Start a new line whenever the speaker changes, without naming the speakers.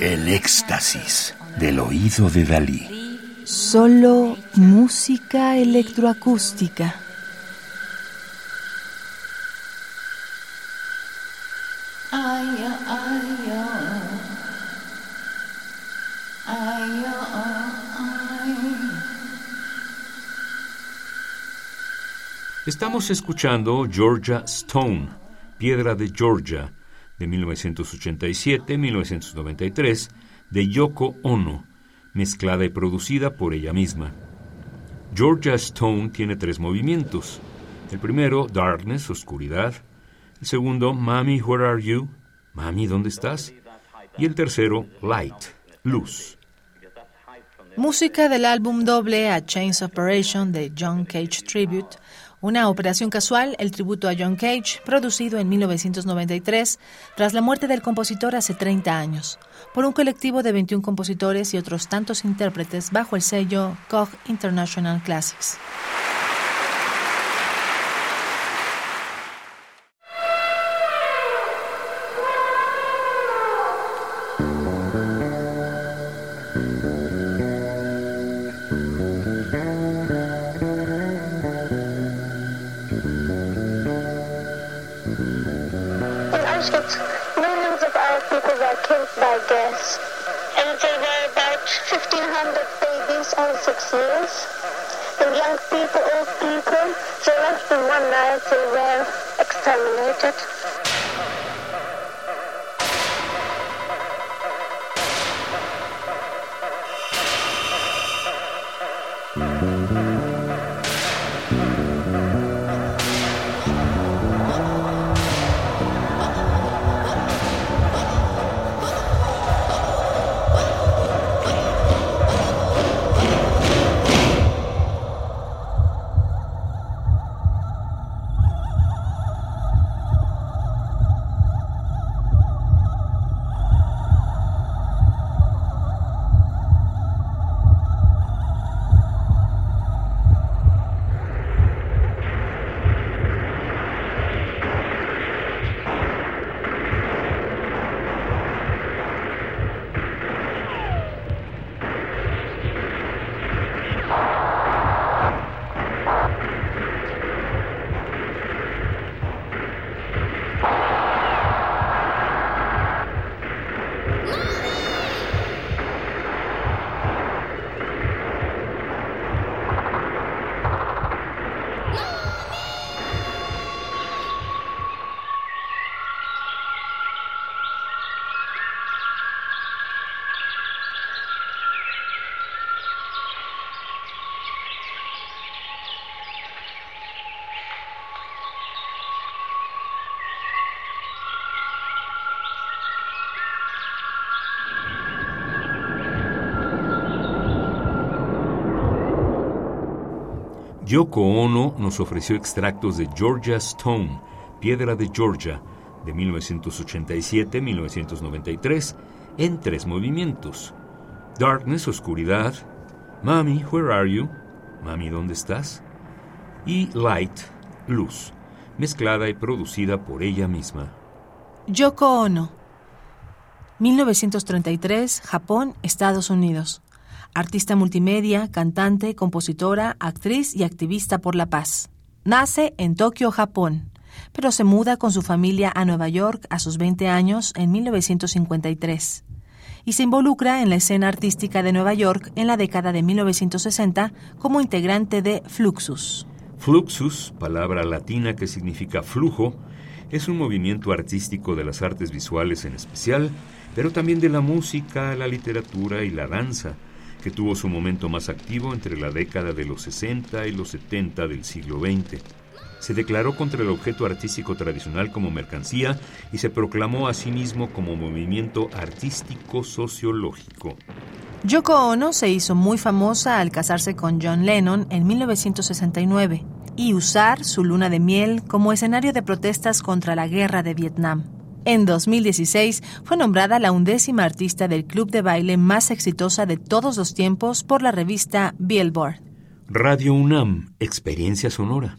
El éxtasis del oído de Dalí.
Solo música electroacústica.
Estamos escuchando Georgia Stone, Piedra de Georgia, de 1987-1993, de Yoko Ono, mezclada y producida por ella misma. Georgia Stone tiene tres movimientos. El primero, Darkness, Oscuridad. El segundo, Mami, Where Are You? Mami, ¿dónde estás? Y el tercero, Light, Luz.
Música del álbum doble A Chains Operation de John Cage Tribute, una operación casual, el tributo a John Cage, producido en 1993, tras la muerte del compositor hace 30 años, por un colectivo de 21 compositores y otros tantos intérpretes bajo el sello Koch International Classics.
By gas. And there were about 1,500 babies on six years. And young people, old people, they left in one night, they were exterminated.
Yoko Ono nos ofreció extractos de Georgia Stone, Piedra de Georgia, de 1987-1993, en tres movimientos. Darkness, Oscuridad, Mami, Where Are You? Mami, ¿dónde estás? Y Light, Luz, mezclada y producida por ella misma.
Yoko Ono, 1933, Japón, Estados Unidos artista multimedia, cantante, compositora, actriz y activista por la paz. Nace en Tokio, Japón, pero se muda con su familia a Nueva York a sus 20 años en 1953 y se involucra en la escena artística de Nueva York en la década de 1960 como integrante de Fluxus.
Fluxus, palabra latina que significa flujo, es un movimiento artístico de las artes visuales en especial, pero también de la música, la literatura y la danza, que tuvo su momento más activo entre la década de los 60 y los 70 del siglo XX. Se declaró contra el objeto artístico tradicional como mercancía y se proclamó a sí mismo como movimiento artístico sociológico.
Yoko Ono se hizo muy famosa al casarse con John Lennon en 1969 y usar su luna de miel como escenario de protestas contra la guerra de Vietnam. En 2016 fue nombrada la undécima artista del club de baile más exitosa de todos los tiempos por la revista Billboard.
Radio UNAM, Experiencia Sonora.